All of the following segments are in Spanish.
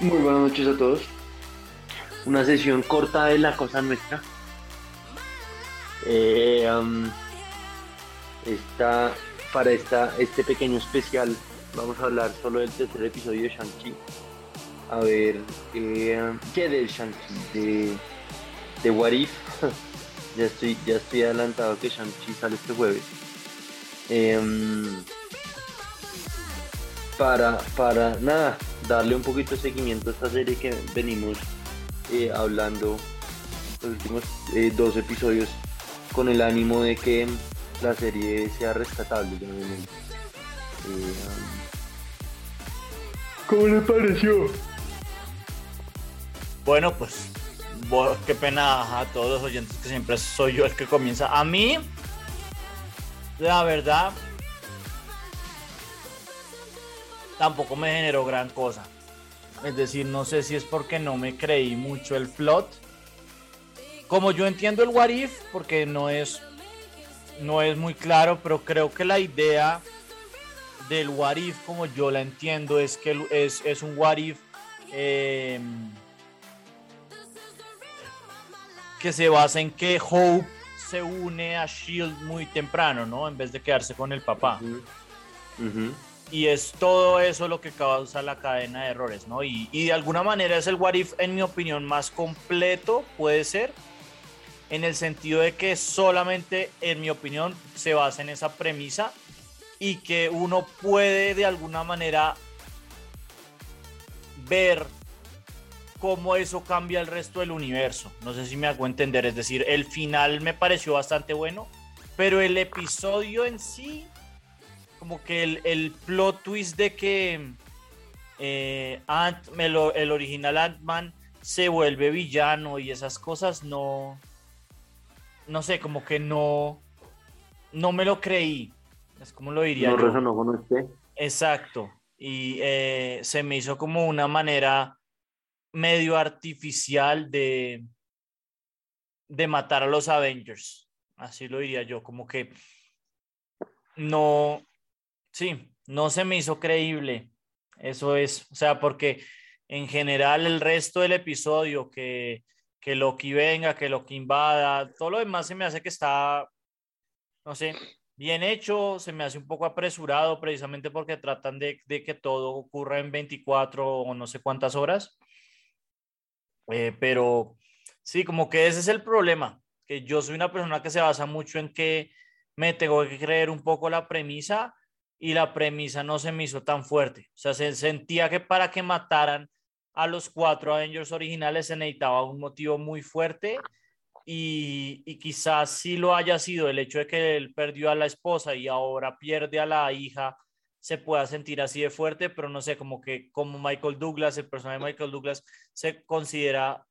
Muy buenas noches a todos. Una sesión corta de la cosa nuestra. Eh, um, esta, para esta, este pequeño especial vamos a hablar solo del tercer episodio de Shang-Chi. A ver, eh, ¿qué del Shang-Chi? De, de What If. ya, estoy, ya estoy adelantado que Shang-Chi sale este jueves. Em, para, para nada, darle un poquito de seguimiento a esta serie que venimos eh, hablando los últimos eh, dos episodios con el ánimo de que la serie sea rescatable. Eh, ¿Cómo le pareció? Bueno, pues qué pena a todos los oyentes que siempre soy yo el que comienza. A mí, la verdad, tampoco me generó gran cosa. Es decir, no sé si es porque no me creí mucho el plot. Como yo entiendo el what if, porque no es, no es muy claro, pero creo que la idea del what if, como yo la entiendo, es que es, es un what if em, que se basa en que Hope se une a Shield muy temprano, ¿no? En vez de quedarse con el papá. Y es todo eso lo que causa la cadena de errores, ¿no? Y, de alguna manera es el What If, en mi opinión, más completo, puede ser, en el sentido de que solamente, en mi opinión, se basa en esa premisa y que uno puede de alguna manera ver cómo eso cambia el resto del universo. No sé si me hago entender, es decir, el final me pareció bastante bueno, pero el episodio en sí como que el, plot twist de que eh, Ant, el, original Ant-Man se vuelve villano y esas cosas no, no sé, como que no, no me lo creí. Es como lo diría. No resonó con usted. Exacto. Y eh, se me hizo como una manera medio artificial de, de matar a los Avengers. Así lo diría yo, como que no, Sí, no se me hizo creíble. Eso es, o sea, porque en general el resto del episodio, que, que Loki venga, que Loki invada, todo lo demás se me hace que está, no sé, bien hecho, se me hace un poco apresurado precisamente porque tratan de, que todo ocurra en 24 o no sé cuántas horas. Eh, pero sí, como que ese es el problema, que yo soy una persona que se basa mucho en que me tengo que creer un poco la premisa y la premisa no se me hizo tan fuerte. O sea, se sentía que para que mataran a los cuatro Avengers originales se necesitaba un motivo muy fuerte y, y, quizás sí lo haya sido el hecho de que él perdió a la esposa y ahora pierde a la hija, se pueda sentir así de fuerte, pero no sé, como que como Michael Douglas, el personaje de Michael Douglas, se considera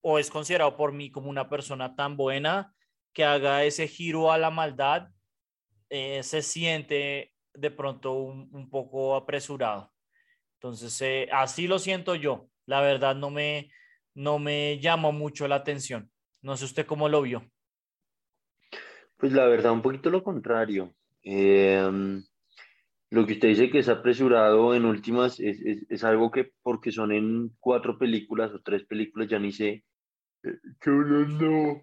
o es considerado por mí como una persona tan buena que haga ese giro a la maldad, eh, se siente de pronto un, poco apresurado. Entonces, eh, así lo siento yo. La verdad no me, no me llamó mucho la atención. No sé usted cómo lo vio. Pues la verdad, un poquito lo contrario. Em, lo que usted dice que es apresurado en últimas es, es, algo que porque son en cuatro películas o tres películas, ya ni sé, eh, que uno no,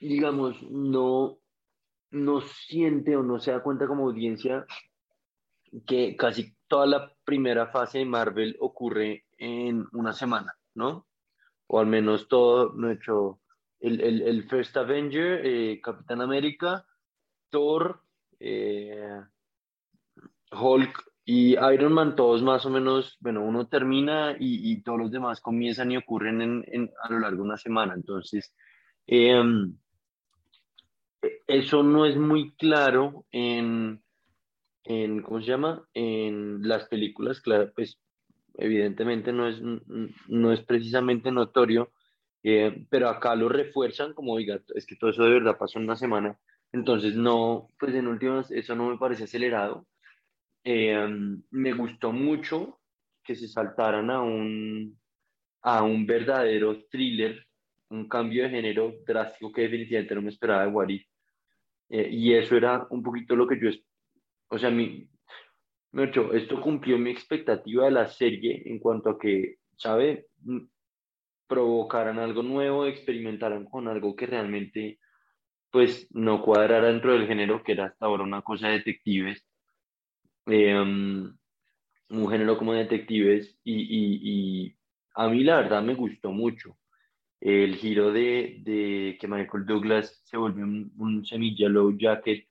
digamos, no, no siente o no se da cuenta como audiencia que casi toda la primera fase de Marvel ocurre en una semana, ¿no? O al menos todo nuestro, el, el, el First Avenger, eh, Capitán América, Thor, eh, Hulk y Iron Man, todos más o menos, bueno, uno termina y, todos los demás comienzan y ocurren en, a lo largo de una semana. Entonces, eh, eso no es muy claro en, en, ¿cómo se llama? En las películas, claro, pues evidentemente no es, no es precisamente notorio, eh, pero acá lo refuerzan como, diga, es que todo eso de verdad pasó en una semana, entonces no, pues en últimas, eso no me parece acelerado. Eh, me gustó mucho que se saltaran a un, a un verdadero thriller, un cambio de género drástico que definitivamente no me esperaba de Warif. Eh, y eso era un poquito lo que yo, o sea, mi, Mercho, esto cumplió mi expectativa de la serie en cuanto a que, ¿sabe? Mm, provocaran algo nuevo, experimentaran con algo que realmente, pues, no cuadrara dentro del género, que era hasta ahora una cosa de detectives. Em, un género como detectives y, y, a mí la verdad me gustó mucho el giro de, de que Michael Douglas se volvió un, un semi-yellow jacket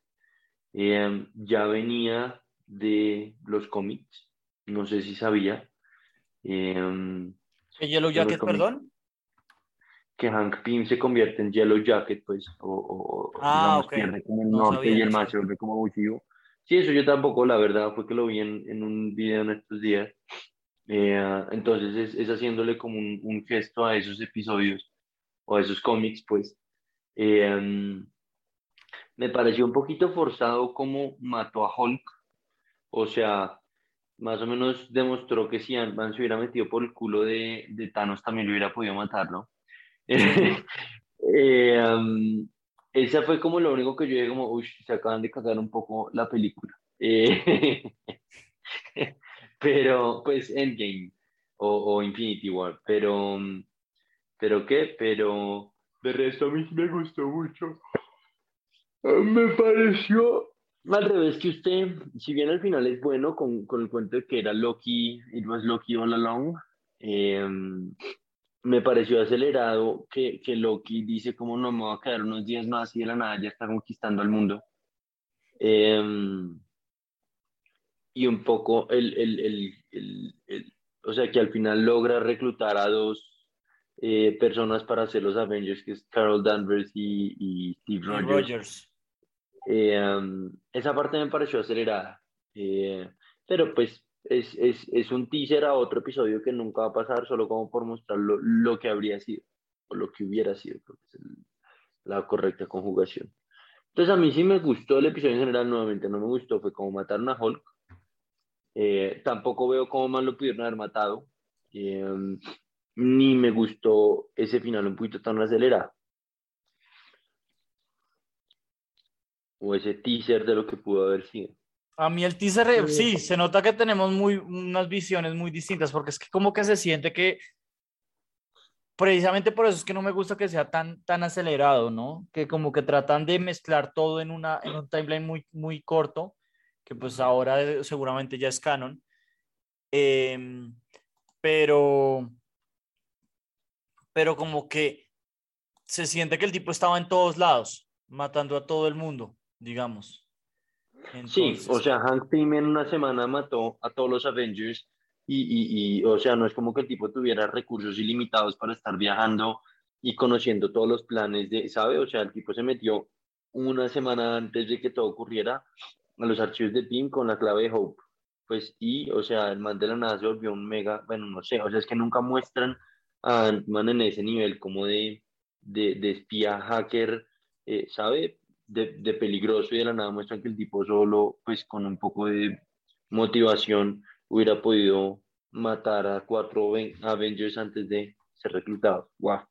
em, ya venía de los cómics, no sé si sabía. Eh, Yellow Jacket, perdón? Que Hank Pym se convierte en Yellow Jacket, pues, o, ah, pierde como el norte y el más se vuelve como abusivo. Sí, eso yo tampoco, la verdad, fue que lo vi en, en un video en estos días. Eh, entonces es, es, haciéndole como un, un, gesto a esos episodios o a esos cómics, pues. Eh, me pareció un poquito forzado como mató a Hulk, o sea, más o menos demostró que si Ant-Man se hubiera metido por el culo de, de Thanos también lo hubiera podido matar, ¿no? eh, esa fue como lo único que yo dije como, uy, se acaban de cagar un poco la película. Eh, pero, pues, Endgame o, o Infinity War, pero, pero ¿qué? Pero de resto a mí me gustó mucho. Me pareció al revés que usted, si bien al final es bueno con, con el cuento de que era Loki, it was Loki all along, eh, me pareció acelerado que, que, Loki dice como no me va a quedar unos días más y de la nada ya está conquistando al mundo. Eh, y un poco el, el, el, el, o sea que al final logra reclutar a dos eh, personas para hacer los Avengers, que es Carol Danvers y, y Steve Rogers. Rogers. Eh, esa parte me pareció acelerada, eh, pero pues es, es, es, un teaser a otro episodio que nunca va a pasar, solo como por mostrar lo, lo que habría sido, o lo que hubiera sido, creo que es la correcta conjugación. Entonces a mí sí me gustó el episodio en general, nuevamente no me gustó, fue como matar a Hulk. Eh, tampoco veo cómo más lo pudieron haber matado, ni me gustó ese final un poquito tan acelerado. o ese teaser de lo que pudo haber sido. A mí el teaser, sí, se nota que tenemos muy, unas visiones muy distintas, porque es que como que se siente que, precisamente por eso es que no me gusta que sea tan, tan acelerado, ¿no? Que como que tratan de mezclar todo en, una, en un timeline muy, muy corto, que pues ahora seguramente ya es canon. Em, pero, pero como que se siente que el tipo estaba en todos lados, matando a todo el mundo digamos. Sí, o sea, Hank Pym en una semana mató a todos los Avengers y, y, y, o sea, no es como que el tipo tuviera recursos ilimitados para estar viajando y conociendo todos los planes de, ¿sabe? O sea, el tipo se metió una semana antes de que todo ocurriera a los archivos de Pym con la clave de Hope. Pues, y, o sea, el man de la nada se volvió un mega, bueno, no sé, o sea, es que nunca muestran a Ant-Man en ese nivel como de, de, de espía hacker, eh, ¿sabe? de, peligroso y de la nada muestran que el tipo solo, pues con un poco de motivación, hubiera podido matar a cuatro Avengers antes de ser reclutado. ¡Wow!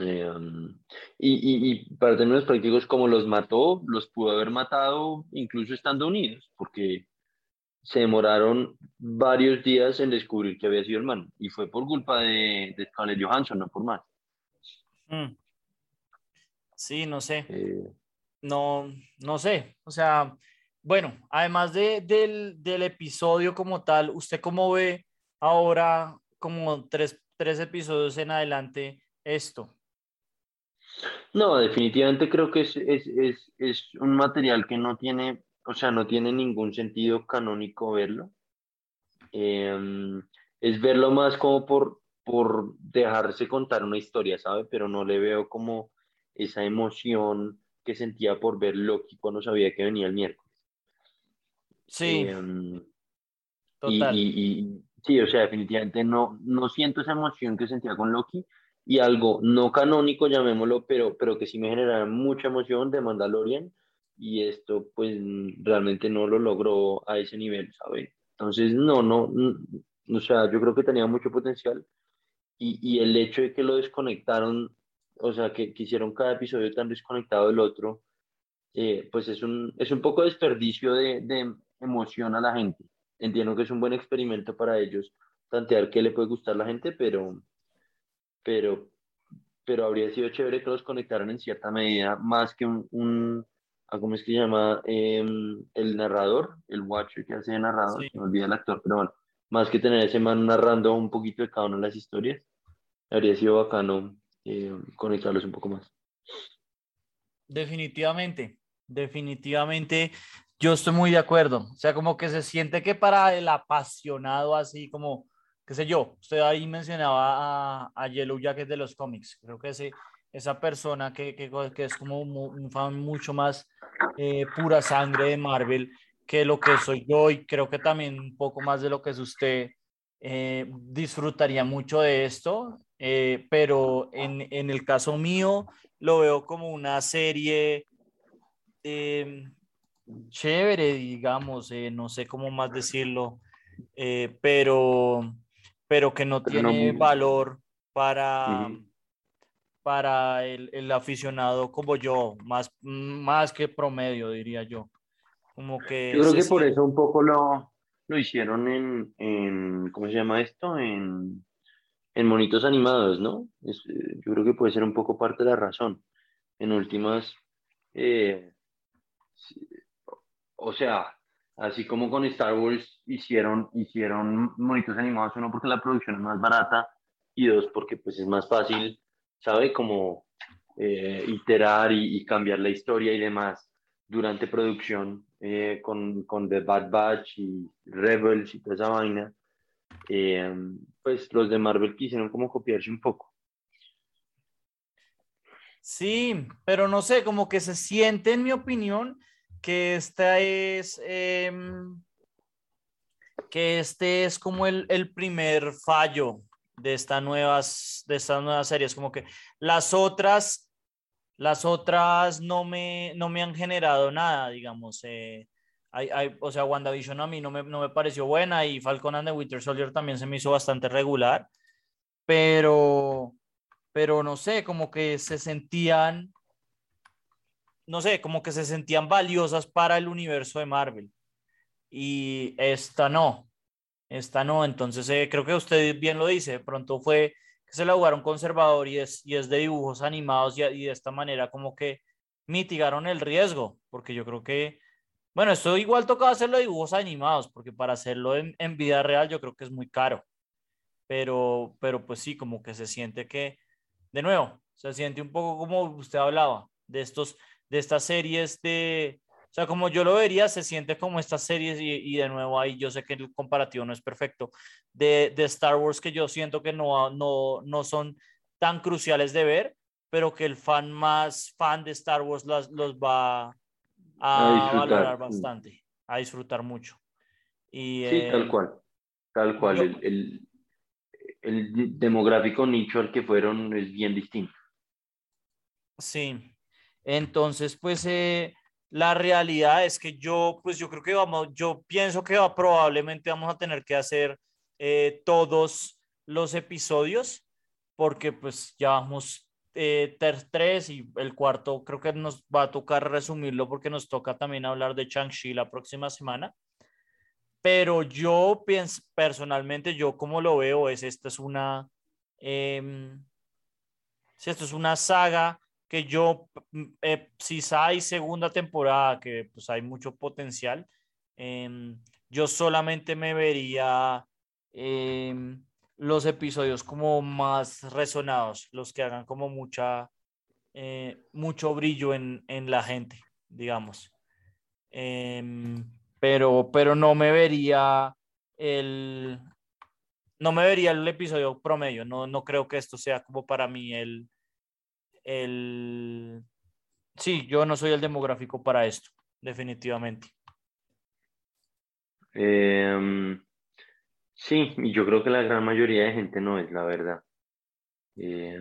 Eh, um, y, y, para términos prácticos, como los mató, los pudo haber matado incluso estando unidos, porque se demoraron varios días en descubrir que había sido hermano, y fue por culpa de, de Scarlett Johansson, no por más. Mm. Sí, no sé. No, no sé. O sea, bueno, además de, del, del, episodio como tal, ¿usted cómo ve ahora, como tres, tres episodios en adelante, esto? No, definitivamente creo que es, es, es, es, un material que no tiene, o sea, no tiene ningún sentido canónico verlo. Em, es verlo más como por, por dejarse contar una historia, ¿sabe? Pero no le veo como esa emoción que sentía por ver Loki cuando sabía que venía el miércoles. Sí. Em, Total. Y, sí, o sea, definitivamente no, no siento esa emoción que sentía con Loki y algo no canónico, llamémoslo, pero, pero que sí me generaba mucha emoción de Mandalorian y esto pues realmente no lo logró a ese nivel, ¿sabes? Entonces, no, no, no, o sea, yo creo que tenía mucho potencial y, y el hecho de que lo desconectaron o sea, que, que hicieron cada episodio tan desconectado del otro, eh, pues es un, es un poco desperdicio de, de emoción a la gente. Entiendo que es un buen experimento para ellos plantear qué le puede gustar a la gente, pero, pero, pero habría sido chévere que los conectaran en cierta medida, más que un, un ah, ¿cómo es que se llama? Em, el narrador, el watcher que hace de narrador, me olvida el actor, pero bueno, más que tener ese man narrando un poquito de cada una de las historias, habría sido bacano eh, conectarlos un poco más. Definitivamente, definitivamente, yo estoy muy de acuerdo. O sea, como que se siente que para el apasionado así como qué sé yo, usted ahí mencionaba a, a Yellow Jacket de los cómics, creo que ese, esa persona que, que, es como un fan mucho más eh, pura sangre de Marvel que lo que soy yo y creo que también un poco más de lo que es usted, eh, disfrutaría mucho de esto, eh, pero en, en, el caso mío lo veo como una serie chévere, digamos, no sé cómo más decirlo, pero pero que no tiene valor para, para el, el, aficionado como yo, más, más que promedio, diría yo. Como que yo creo que por eso un poco lo, lo hicieron en, en, ¿cómo se llama esto? En, en monitos animados, ¿no? Es, yo creo que puede ser un poco parte de la razón. En últimas, eh, o sea, Así como con Star Wars hicieron, hicieron monitos animados, uno porque la producción es más barata y dos porque pues es más fácil, ¿sabe? Como eh, iterar y, cambiar la historia y demás durante producción eh, con, con, The Bad Batch y Rebels y toda esa vaina. Eh, pues los de Marvel quisieron como copiarse un poco. Sí, pero no sé, como que se siente, en mi opinión, que esta es, em, que este es como el, el, primer fallo de, esta nuevas, de estas nuevas series, como que las otras, las otras no me, no me han generado nada, digamos. Eh, hay, hay, o sea, WandaVision a mí no me, no me pareció buena y Falcon and the Winter Soldier también se me hizo bastante regular, pero, pero no sé, como que se sentían no sé, como que se sentían valiosas para el universo de Marvel. Y esta no, esta no. Entonces eh, creo que usted bien lo dice, de pronto fue que se la jugaron conservador y es, y es de dibujos animados y, y de esta manera como que mitigaron el riesgo, porque yo creo que, bueno, esto igual tocaba hacerlo de dibujos animados, porque para hacerlo en, en, vida real yo creo que es muy caro. Pero, pero pues sí, como que se siente que, de nuevo, se siente un poco como usted hablaba, de estos de estas series de, o sea, como yo lo vería, se siente como estas series y, y de nuevo ahí yo sé que el comparativo no es perfecto, de, de, Star Wars que yo siento que no, no, no son tan cruciales de ver, pero que el fan más fan de Star Wars las, los va a, valorar bastante, a disfrutar mucho. Y, sí, tal cual, tal cual. el, el, el demográfico nicho al que fueron es bien distinto. Sí, entonces, pues eh, la realidad es que yo, pues yo creo que vamos, yo pienso que probablemente vamos a tener que hacer eh, todos los episodios, porque pues ya vamos eh, tres y el cuarto creo que nos va a tocar resumirlo porque nos toca también hablar de Chang-Chi la próxima semana. Pero yo pienso, personalmente, yo como lo veo es, esta es una, eh, esto es una saga que yo, mm, eh, si hay segunda temporada, que pues hay mucho potencial, eh, yo solamente me vería eh, los episodios como más resonados, los que hagan como mucha, eh, mucho brillo en, en, la gente, digamos. Em, pero, pero no me vería el, no me vería el episodio promedio, no, no creo que esto sea como para mí el, el... Sí, yo no soy el demográfico para esto, definitivamente. Eh, sí, yo creo que la gran mayoría de gente no es, la verdad. Eh,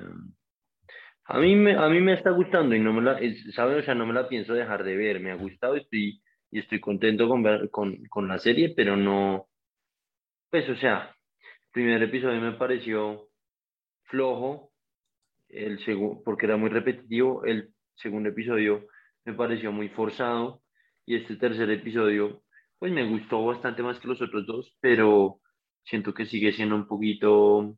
a, mí me, a mí me está gustando y no me la, ¿sabes? O sea, no me la pienso dejar de ver. Me ha gustado y estoy contento con, con, con la serie, pero no, pues, o sea, el primer episodio me pareció flojo, el porque era muy repetitivo, el segundo episodio me pareció muy forzado y este tercer episodio pues me gustó bastante más que los otros dos, pero siento que sigue siendo un poquito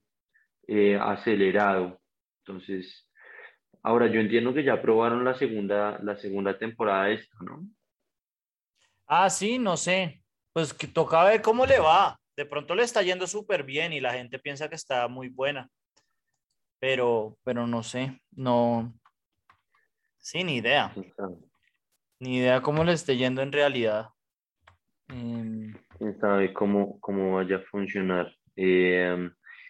eh, acelerado. Entonces, ahora yo entiendo que ya probaron la segunda, la segunda temporada de esto, ¿no? Ah, sí, no sé. Pues que toca ver cómo le va. De pronto le está yendo súper bien y la gente piensa que está muy buena. Pero, pero no sé, no. Sí, ni idea. Ni idea cómo le esté yendo en realidad. Em, Quién sabe cómo, cómo vaya a funcionar. Eh,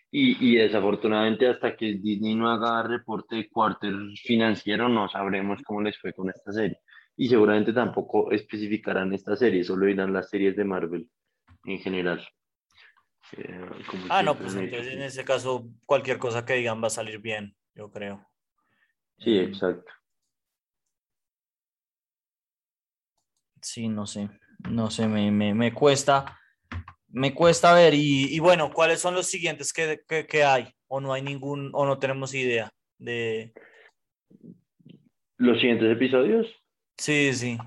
y, y, desafortunadamente hasta que Disney no haga reporte de cuarter financiero no sabremos cómo les fue con esta serie. Y seguramente tampoco especificarán esta serie, solo dirán las series de Marvel en general. Eh, ah, no, pues entonces en ese caso cualquier cosa que digan va a salir bien, yo creo. Sí, exacto. Sí, no sé, no sé, me, me, me cuesta, me cuesta ver. Y, y, bueno, ¿cuáles son los siguientes que, que, que, hay? ¿O no hay ningún, o no tenemos idea de... ¿Los siguientes episodios? Sí, sí.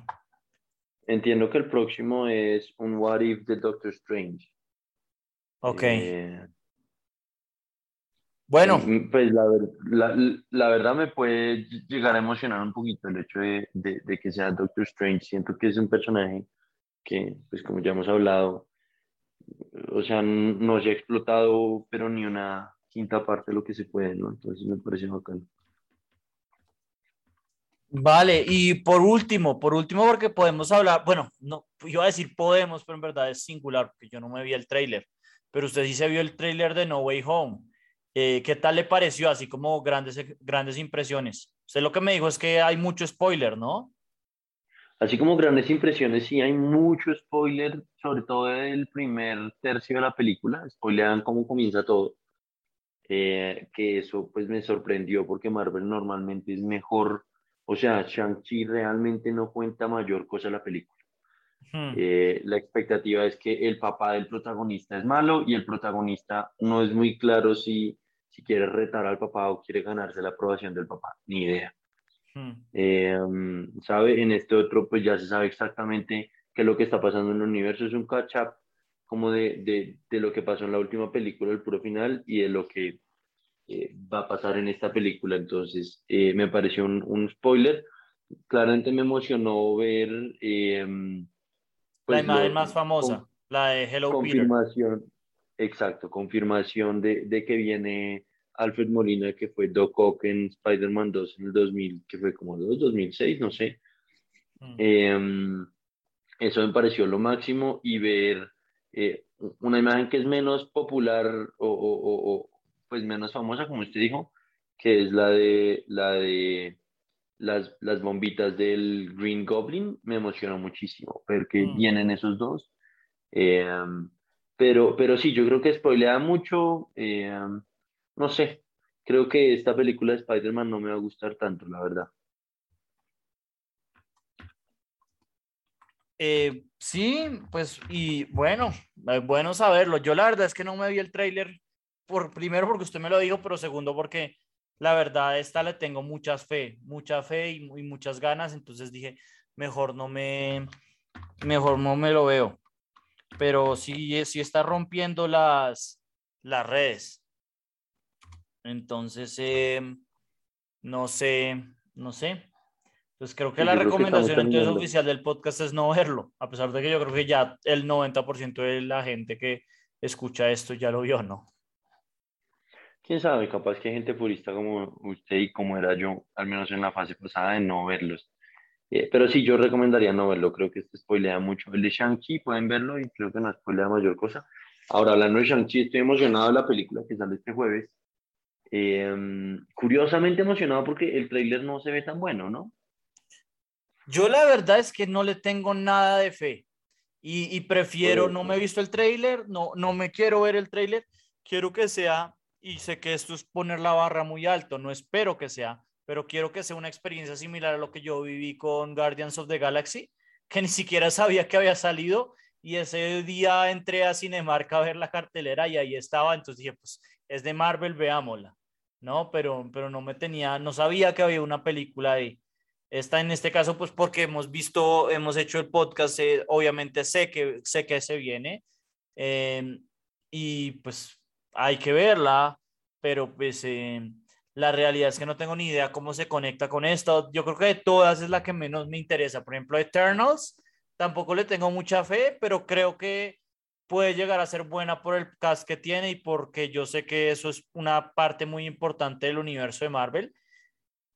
Entiendo que el próximo es un What If de Doctor Strange. Ok. Eh, bueno. Mm, pues la, la, la, verdad me puede llegar a emocionar un poquito el hecho de, de, de, que sea Doctor Strange. Siento que es un personaje que, pues como ya hemos hablado, o sea, no se ha explotado, pero ni una quinta parte de lo que se puede, ¿no? Entonces me parece bacán. Vale, y por último, por último, porque podemos hablar, bueno, no, iba a decir podemos, pero en verdad es singular, porque yo no me vi el tráiler, pero usted sí se vio el tráiler de No Way Home. Eh, ¿Qué tal le pareció? Así como grandes, grandes impresiones. Usted lo que me dijo es que hay mucho spoiler, ¿no? Así como grandes impresiones, sí hay mucho spoiler, sobre todo el primer tercio de la película, spoilean cómo comienza todo. Eh, que eso pues me sorprendió porque Marvel normalmente es mejor o sea, Shang-Chi realmente no cuenta mayor cosa la película. Hmm. Eh, la expectativa es que el papá del protagonista es malo y el protagonista no es muy claro si, si quiere retar al papá o quiere ganarse la aprobación del papá, ni idea. Hmm. Eh, ¿Sabe? En este otro, pues ya se sabe exactamente qué lo que está pasando en el universo. Es un catch-up como de, de, de, lo que pasó en la última película, el puro final, y de lo que eh, va a pasar en esta película. Entonces, eh, me pareció un, un, spoiler. Claramente me emocionó ver... Eh, pues la imagen más famosa, la de Hello confirmación, Exacto, confirmación de, de, que viene Alfred Molina, que fue Doc Ock en Spider-Man 2 en el 2000, que fue como 2, 2006, no sé. Mm. Em, eso me pareció lo máximo y ver una imagen que es menos popular o, o, o, pues menos famosa, como usted dijo, que es la de, la de las, las bombitas del Green Goblin, me emocionó muchísimo, porque mm. vienen esos dos. Eh, pero, pero sí, yo creo que spoilea mucho, eh, no sé, creo que esta película de Spider-Man no me va a gustar tanto, la verdad. Eh, sí, pues, y bueno, es bueno saberlo. Yo la verdad es que no me vi el tráiler por, primero porque usted me lo dijo, pero segundo porque la verdad esta le tengo mucha fe, mucha fe y, muchas ganas, entonces dije, mejor no me, mejor no me lo veo. Pero sí, sí está rompiendo las, las redes. Entonces, em, no sé, no sé. Pues creo que la recomendación entonces oficial del podcast es no verlo, a pesar de que yo creo que ya el 90% de la gente que escucha esto ya lo vio, ¿no? Quién sabe, capaz que hay gente purista como usted y como era yo, al menos en la fase pasada, de no verlos. Eh, pero sí, yo recomendaría no verlo, creo que este spoilea mucho. El de Shang-Chi pueden verlo y creo que no spoilea mayor cosa. Ahora, hablando de Shang-Chi, estoy emocionado de la película que sale este jueves. Eh, curiosamente emocionado porque el tráiler no se ve tan bueno, ¿no? Yo la verdad es que no le tengo nada de fe y, y prefiero, no me he visto el tráiler, no, no me quiero ver el tráiler, quiero que sea y sé que esto es poner la barra muy alto, no espero que sea, pero quiero que sea una experiencia similar a lo que yo viví con Guardians of the Galaxy, que ni siquiera sabía que había salido y ese día entré a Cinemark a ver la cartelera y ahí estaba, entonces dije, pues es de Marvel, veámosla, ¿no? Pero, pero no me tenía, no sabía que había una película ahí. Esta en este caso, pues porque hemos visto, hemos hecho el podcast, eh, obviamente sé que, sé que se viene em, y pues hay que verla, pero pues em, la realidad es que no tengo ni idea cómo se conecta con esto. Yo creo que de todas es la que menos me interesa. Por ejemplo, Eternals, tampoco le tengo mucha fe, pero creo que puede llegar a ser buena por el cast que tiene y porque yo sé que eso es una parte muy importante del universo de Marvel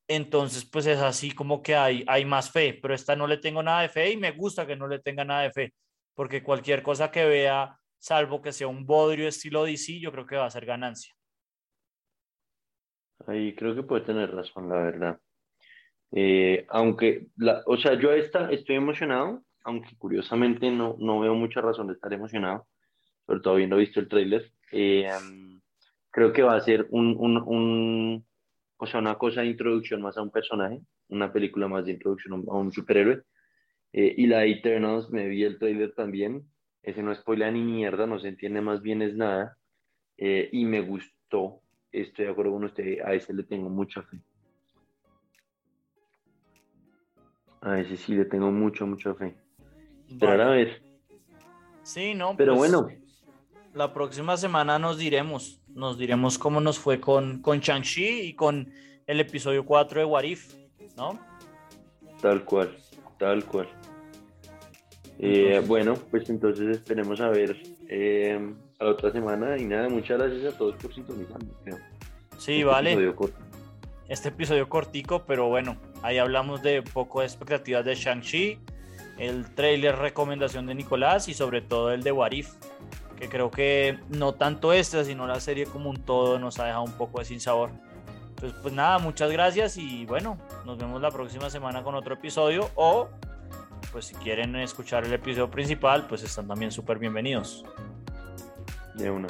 entonces pues es así como que hay, hay más fe, pero esta no le tengo nada de fe y me gusta que no le tenga nada de fe, porque cualquier cosa que vea, salvo que sea un bodrio estilo DC, yo creo que va a ser ganancia. Ahí creo que puede tener razón, la verdad. Eh, aunque, la, o sea, yo esta estoy emocionado, aunque curiosamente no, no veo mucha razón de estar emocionado, todavía no he visto el tráiler. Eh, creo que va a ser un, un, un o sea, una cosa de introducción más a un personaje, una película más de introducción a un superhéroe. Eh, y la Eternals, me vi el trailer también, ese no spoiler ni mierda, no se entiende más bien es nada, eh, y me gustó, estoy de acuerdo con usted, a ese le tengo mucha fe. A ese sí le tengo mucha, mucha fe. Pero a ver. Sí, no. Pero pues, bueno. La próxima semana nos diremos nos diremos cómo nos fue con, con Shang-Chi y con el episodio 4 de Warif, ¿no? Tal cual, tal cual. Eh, bueno, pues entonces esperemos a ver eh, a la otra semana y nada, muchas gracias a todos por sintonizarnos. Sí, este vale. este episodio cortico, pero bueno, ahí hablamos de poco de expectativas de Shang-Chi, el trailer recomendación de Nicolás y sobre todo el de Warif que creo que no tanto esta, sino la serie como un todo nos ha dejado un poco de sin sabor. Entonces, pues nada, muchas gracias y bueno, nos vemos la próxima semana con otro episodio o pues si quieren escuchar el episodio principal, pues están también súper bienvenidos. De una.